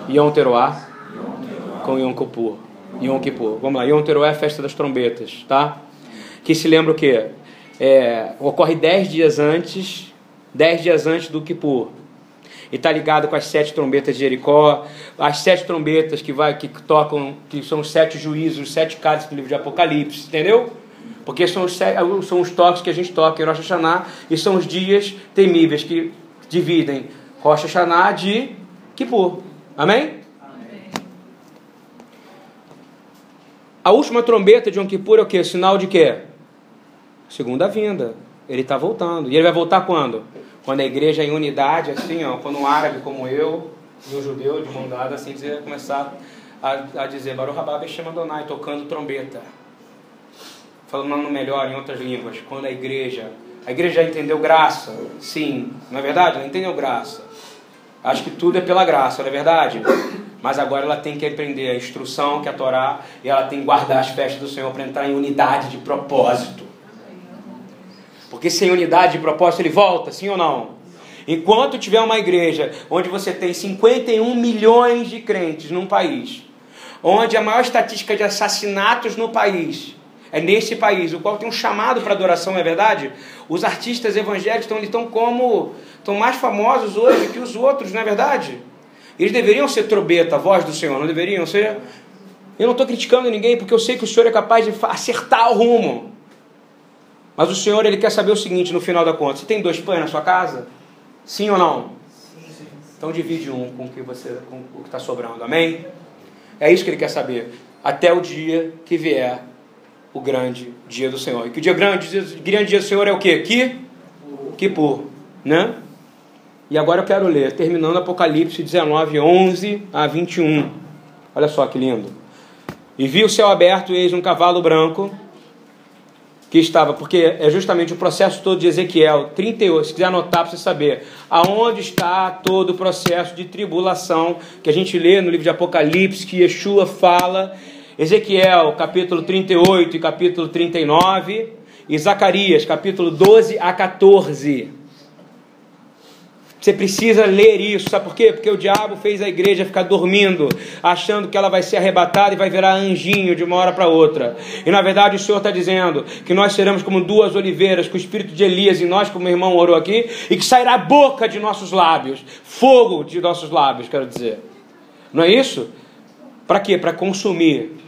A: Yom Teruah com Yom Kippur. Yom Kippur. Vamos lá, Yom Teruah é a festa das trombetas, tá? Que se lembra o quê? É, ocorre dez dias antes, dez dias antes do Kippur. E está ligado com as sete trombetas de Jericó, as sete trombetas que, vai, que tocam, que são os sete juízos, os sete cálices do livro de Apocalipse, entendeu? Porque são os, são os toques que a gente toca em Rosh Hashanah e são os dias temíveis que dividem Rosh Hashanah de Kippur. Amém? A última trombeta de Yom Kippur é o que? Sinal de quê? Segunda vinda. Ele está voltando. E ele vai voltar quando? Quando a igreja é em unidade, assim, ó, quando um árabe como eu e um judeu de mão dada, assim, dizer, começar a, a dizer Baruch Haba Beshem Adonai, tocando trombeta. Falando melhor em outras línguas. Quando a igreja... A igreja já entendeu graça? Sim. Não é verdade? Ela entendeu graça. Acho que tudo é pela graça, não é verdade? Mas agora ela tem que aprender a instrução, que é a Torá, e ela tem que guardar as festas do Senhor para entrar em unidade de propósito. Porque sem unidade de propósito ele volta, sim ou não? Enquanto tiver uma igreja onde você tem 51 milhões de crentes num país, onde a maior estatística de assassinatos no país é nesse país, o qual tem um chamado para adoração, é verdade? Os artistas evangélicos estão, estão como estão mais famosos hoje que os outros, não é verdade? Eles deveriam ser trobeta, voz do Senhor, não deveriam ser? Eu não estou criticando ninguém porque eu sei que o Senhor é capaz de acertar o rumo. Mas o Senhor ele quer saber o seguinte no final da conta: você tem dois pães na sua casa? Sim ou não? Sim. Então divide um com o que você com o que está sobrando. Amém? É isso que ele quer saber. Até o dia que vier o grande dia do Senhor. E que o dia grande, grande dia do Senhor é o quê? Que? Que por, né? E agora eu quero ler, terminando Apocalipse 19, 11 a 21. Olha só que lindo. E vi o céu aberto, e eis um cavalo branco que estava, porque é justamente o processo todo de Ezequiel 38, se quiser anotar para você saber, aonde está todo o processo de tribulação que a gente lê no livro de Apocalipse, que Yeshua fala, Ezequiel capítulo 38 e capítulo 39, e Zacarias capítulo 12 a 14. Você precisa ler isso, sabe por quê? Porque o diabo fez a igreja ficar dormindo, achando que ela vai ser arrebatada e vai virar anjinho de uma hora para outra. E na verdade o Senhor está dizendo que nós seremos como duas oliveiras, com o espírito de Elias em nós, como o irmão orou aqui, e que sairá boca de nossos lábios, fogo de nossos lábios, quero dizer. Não é isso? Para quê? Para consumir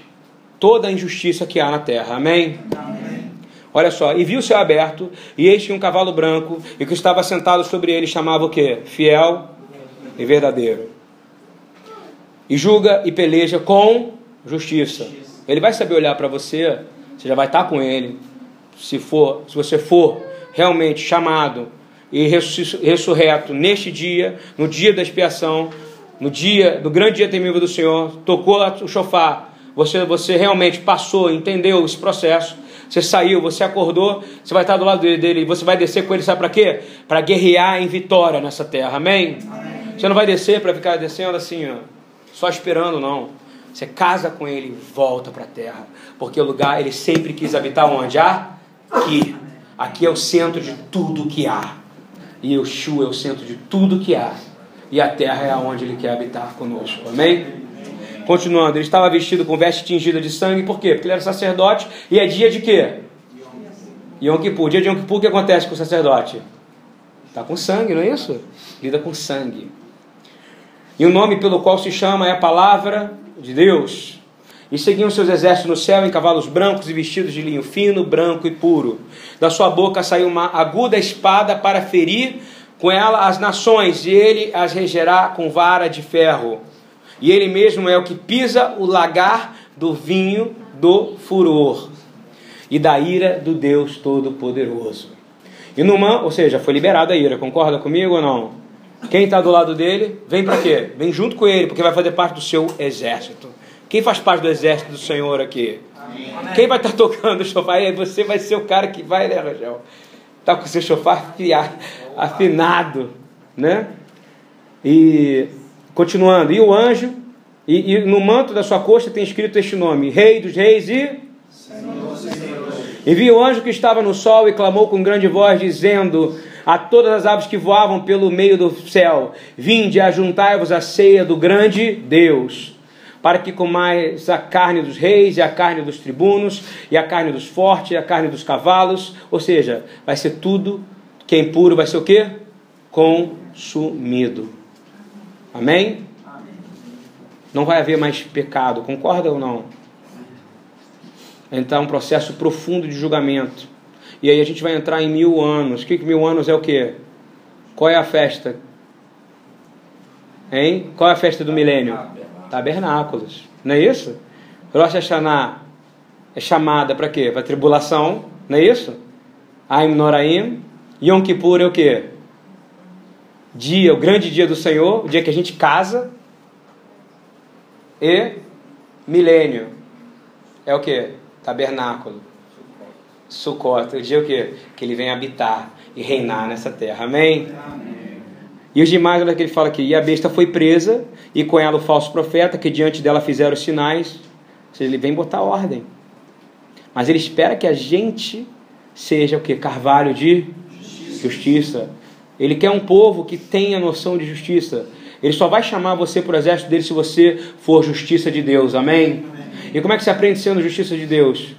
A: toda a injustiça que há na terra. Amém? Amém. Olha só, e viu o céu aberto, e eis que um cavalo branco, e o que estava sentado sobre ele chamava o quê? Fiel e verdadeiro. E julga e peleja com justiça. Ele vai saber olhar para você, você já vai estar com ele. Se for, se você for realmente chamado e ressurreto neste dia, no dia da expiação, no dia do grande dia temível do Senhor, tocou o chofar, você, você realmente passou, entendeu esse processo, você saiu, você acordou, você vai estar do lado dele e você vai descer com ele, sabe para quê? Para guerrear em vitória nessa terra, amém? amém. Você não vai descer para ficar descendo assim, ó, só esperando, não. Você casa com ele e volta para a terra, porque o lugar ele sempre quis habitar onde? Aqui. Aqui é o centro de tudo que há. E o Shu é o centro de tudo que há. E a terra é onde ele quer habitar conosco, amém? Continuando, ele estava vestido com veste tingida de sangue, por quê? Porque ele era sacerdote e é dia de quê? Yom Kippur. Dia de Yom Kippur, o que acontece com o sacerdote? Está com sangue, não é isso? Lida com sangue. E o nome pelo qual se chama é a palavra de Deus. E seguiam seus exércitos no céu em cavalos brancos e vestidos de linho fino, branco e puro. Da sua boca saiu uma aguda espada para ferir com ela as nações, e ele as regerá com vara de ferro e ele mesmo é o que pisa o lagar do vinho do furor e da ira do Deus Todo-Poderoso. E numa, ou seja, foi liberada a ira, concorda comigo ou não? Quem está do lado dele, vem para quê? Vem junto com ele, porque vai fazer parte do seu exército. Quem faz parte do exército do Senhor aqui? Amém. Quem vai estar tá tocando o chofar? E você vai ser o cara que vai, né, Rangel? Está com o seu chofar afinado, né? E Continuando, e o anjo, e, e, no manto da sua coxa tem escrito este nome: Rei dos Reis e. Senhor, Senhor. E vi o anjo que estava no sol e clamou com grande voz, dizendo a todas as aves que voavam pelo meio do céu: Vinde, ajuntai-vos à ceia do grande Deus, para que comais a carne dos reis, e a carne dos tribunos, e a carne dos fortes, e a carne dos cavalos. Ou seja, vai ser tudo que é impuro, vai ser o que? Consumido. Amém? Não vai haver mais pecado, concorda ou não? Então, um processo profundo de julgamento. E aí a gente vai entrar em mil anos. O que, que mil anos é o quê? Qual é a festa? Hein? Qual é a festa do milênio? Tabernáculos. Não é isso? Rosh Hashanah é chamada para quê? Para tribulação, não é isso? Aim Noraim. Yom Kippur é o quê? Dia, o grande dia do Senhor, o dia que a gente casa, e milênio. É o que? Tabernáculo. Sucota. O dia o que? Que ele vem habitar e reinar nessa terra. Amém? Amém. E os demais, olha que ele fala aqui. E a besta foi presa, e com ela o falso profeta, que diante dela fizeram os sinais. Ou seja, ele vem botar ordem. Mas ele espera que a gente seja o que? Carvalho de justiça. justiça. Ele quer um povo que tenha noção de justiça. Ele só vai chamar você para o exército dele se você for justiça de Deus. Amém? Amém? E como é que se aprende sendo justiça de Deus?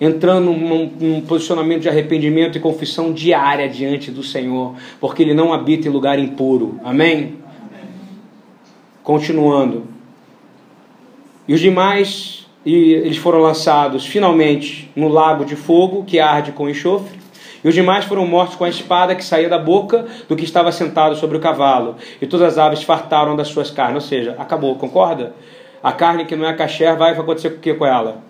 A: entrando num, num, posicionamento de arrependimento e confissão diária diante do Senhor, porque Ele não habita em lugar impuro. Amém? Continuando. E os demais, e eles foram lançados finalmente no lago de fogo que arde com enxofre. E os demais foram mortos com a espada que saía da boca do que estava sentado sobre o cavalo. E todas as aves fartaram das suas carnes. Ou seja, acabou, concorda? A carne que não é caché vai acontecer o que com ela?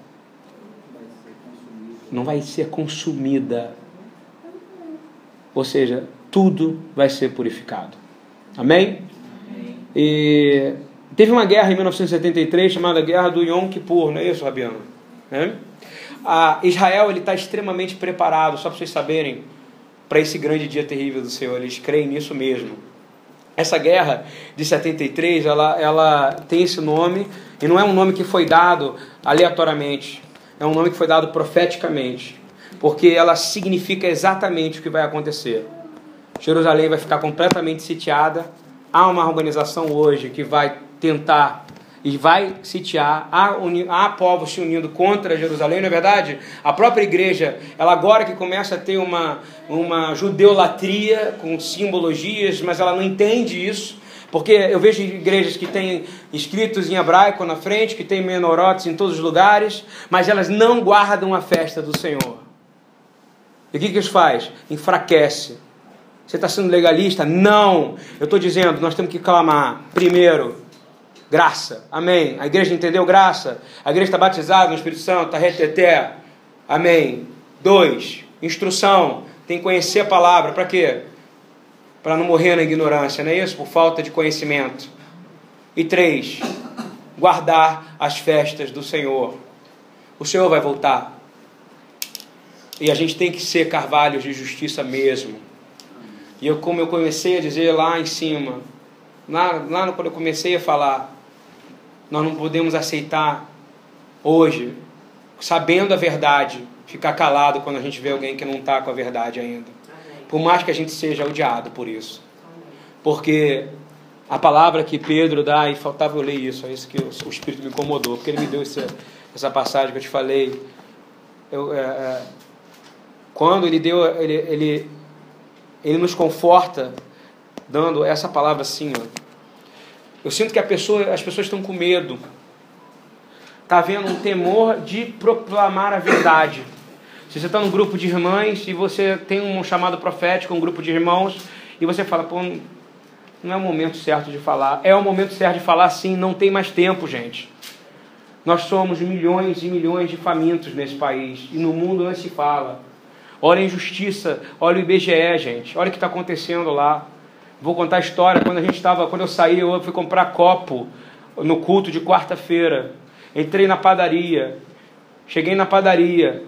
A: Não vai ser consumida. Ou seja, tudo vai ser purificado. Amém? Amém. E teve uma guerra em 1973 chamada Guerra do Yom Kippur, não é isso, Rabiano? É? Israel ele está extremamente preparado, só para vocês saberem, para esse grande dia terrível do Senhor. Eles creem nisso mesmo. Essa guerra de 73, ela, ela tem esse nome, e não é um nome que foi dado aleatoriamente, é um nome que foi dado profeticamente, porque ela significa exatamente o que vai acontecer. Jerusalém vai ficar completamente sitiada. Há uma organização hoje que vai tentar e vai sitiar, há, uni, há povos se unindo contra Jerusalém, não é verdade? A própria igreja, ela agora que começa a ter uma, uma judeolatria com simbologias, mas ela não entende isso, porque eu vejo igrejas que têm escritos em hebraico na frente, que têm menorotes em todos os lugares, mas elas não guardam a festa do Senhor. E o que, que isso faz? Enfraquece. Você está sendo legalista? Não! Eu estou dizendo, nós temos que clamar, primeiro, Graça. Amém. A igreja entendeu graça? A igreja está batizada no Espírito Santo, está reteté. Amém. Dois, instrução. Tem que conhecer a palavra. Para quê? Para não morrer na ignorância, não é isso? Por falta de conhecimento. E três, guardar as festas do Senhor. O Senhor vai voltar. E a gente tem que ser carvalhos de justiça mesmo. E eu, como eu comecei a dizer lá em cima, lá, lá quando eu comecei a falar, nós não podemos aceitar hoje, sabendo a verdade, ficar calado quando a gente vê alguém que não está com a verdade ainda. Por mais que a gente seja odiado por isso. Porque a palavra que Pedro dá, e faltava eu ler isso, é isso que o Espírito me incomodou, porque ele me deu essa, essa passagem que eu te falei. Eu, é, é, quando ele deu, ele, ele, ele nos conforta dando essa palavra assim, ó. Eu sinto que pessoa, as pessoas estão com medo. Está havendo um temor de proclamar a verdade. Se você está num grupo de irmãs e você tem um chamado profético, um grupo de irmãos, e você fala, pô, não é o momento certo de falar. É o momento certo de falar sim, não tem mais tempo, gente. Nós somos milhões e milhões de famintos nesse país, e no mundo não se fala. Olha a injustiça, olha o IBGE, gente, olha o que está acontecendo lá. Vou contar a história. Quando a gente estava, quando eu saí, eu fui comprar copo no culto de quarta-feira. Entrei na padaria. Cheguei na padaria.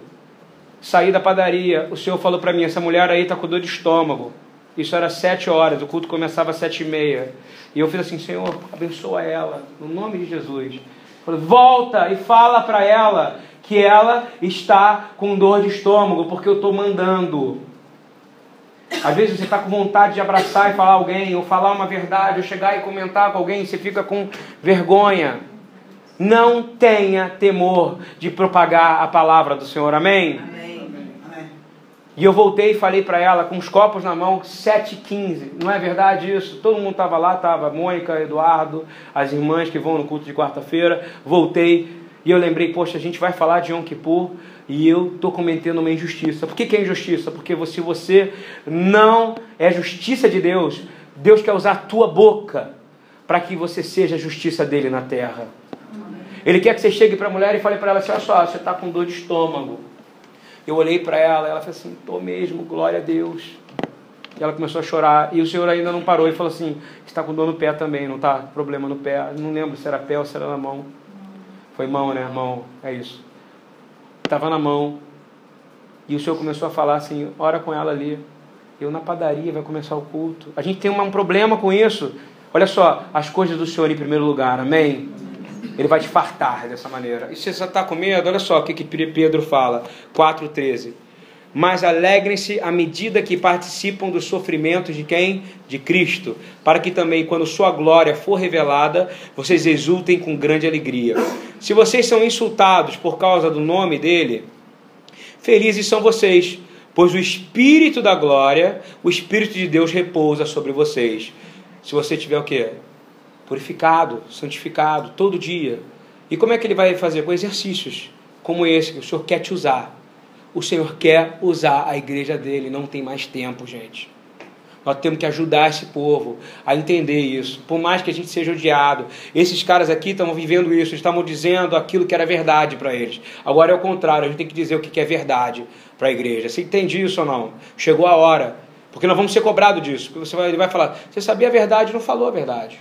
A: Saí da padaria. O senhor falou para mim: essa mulher aí está com dor de estômago. Isso era sete horas. O culto começava às sete e meia. E eu fiz assim: Senhor, abençoa ela, no nome de Jesus. Falei, Volta e fala para ela que ela está com dor de estômago, porque eu estou mandando. Às vezes você está com vontade de abraçar e falar alguém, ou falar uma verdade, ou chegar e comentar com alguém, você fica com vergonha. Não tenha temor de propagar a palavra do Senhor. Amém? Amém. E eu voltei e falei para ela com os copos na mão, 7h15. Não é verdade isso? Todo mundo estava lá, estava Mônica, Eduardo, as irmãs que vão no culto de quarta-feira. Voltei e eu lembrei, poxa, a gente vai falar de Yom Kippur e eu estou cometendo uma injustiça. Por que, que é injustiça? Porque se você não é justiça de Deus, Deus quer usar a tua boca para que você seja a justiça dele na terra. Ele quer que você chegue para a mulher e fale para ela assim: olha só, você está com dor de estômago. Eu olhei para ela, ela falou assim: estou mesmo, glória a Deus. E ela começou a chorar. E o Senhor ainda não parou e falou assim: está com dor no pé também, não está? Problema no pé. Não lembro se era pé ou se era na mão. Foi mão, né, mão? É isso estava na mão. E o Senhor começou a falar assim: ora com ela ali. Eu na padaria, vai começar o culto. A gente tem um problema com isso. Olha só, as coisas do Senhor em primeiro lugar, amém? Ele vai te fartar dessa maneira. E se você está com medo, olha só o que, que Pedro fala, 4,13 mas alegrem-se à medida que participam dos sofrimentos de quem? De Cristo, para que também, quando sua glória for revelada, vocês exultem com grande alegria. Se vocês são insultados por causa do nome dele, Felizes são vocês, pois o Espírito da glória, o Espírito de Deus repousa sobre vocês. Se você tiver o quê? Purificado, santificado, todo dia. E como é que ele vai fazer? Com exercícios como esse que o Senhor quer te usar. O Senhor quer usar a igreja dele, não tem mais tempo, gente. Nós temos que ajudar esse povo a entender isso. Por mais que a gente seja odiado, esses caras aqui estão vivendo isso, estavam dizendo aquilo que era verdade para eles. Agora é o contrário, a gente tem que dizer o que é verdade para a igreja. Você entende isso ou não? Chegou a hora. Porque nós vamos ser cobrados disso. Porque você vai, ele vai falar, você sabia a verdade não falou a verdade.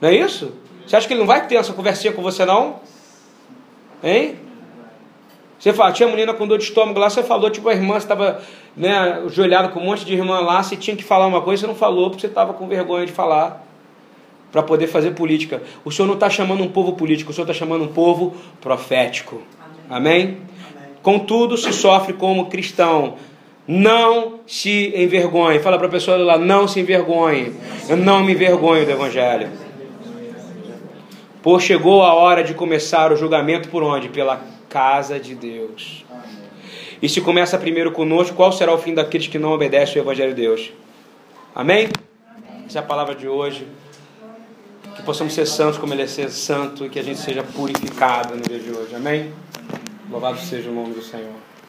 A: Não é isso? Você acha que ele não vai ter essa conversinha com você, não? Hein? Você fala, tinha menina com dor de estômago lá, você falou, tipo, a irmã estava né, ajoelhada com um monte de irmã lá, você tinha que falar uma coisa, você não falou, porque você estava com vergonha de falar, para poder fazer política. O Senhor não está chamando um povo político, o Senhor está chamando um povo profético. Amém? Amém? Contudo, se sofre como cristão. Não se envergonhe. Fala para a pessoa lá, não se envergonhe. Eu não me envergonho do Evangelho. Pois chegou a hora de começar o julgamento por onde? Pela casa de Deus. E se começa primeiro conosco, qual será o fim daqueles que não obedecem ao Evangelho de Deus? Amém? Amém. Essa é a palavra de hoje. Que possamos ser santos como Ele é ser santo e que a gente seja purificado no dia de hoje. Amém? Louvado seja o nome do Senhor.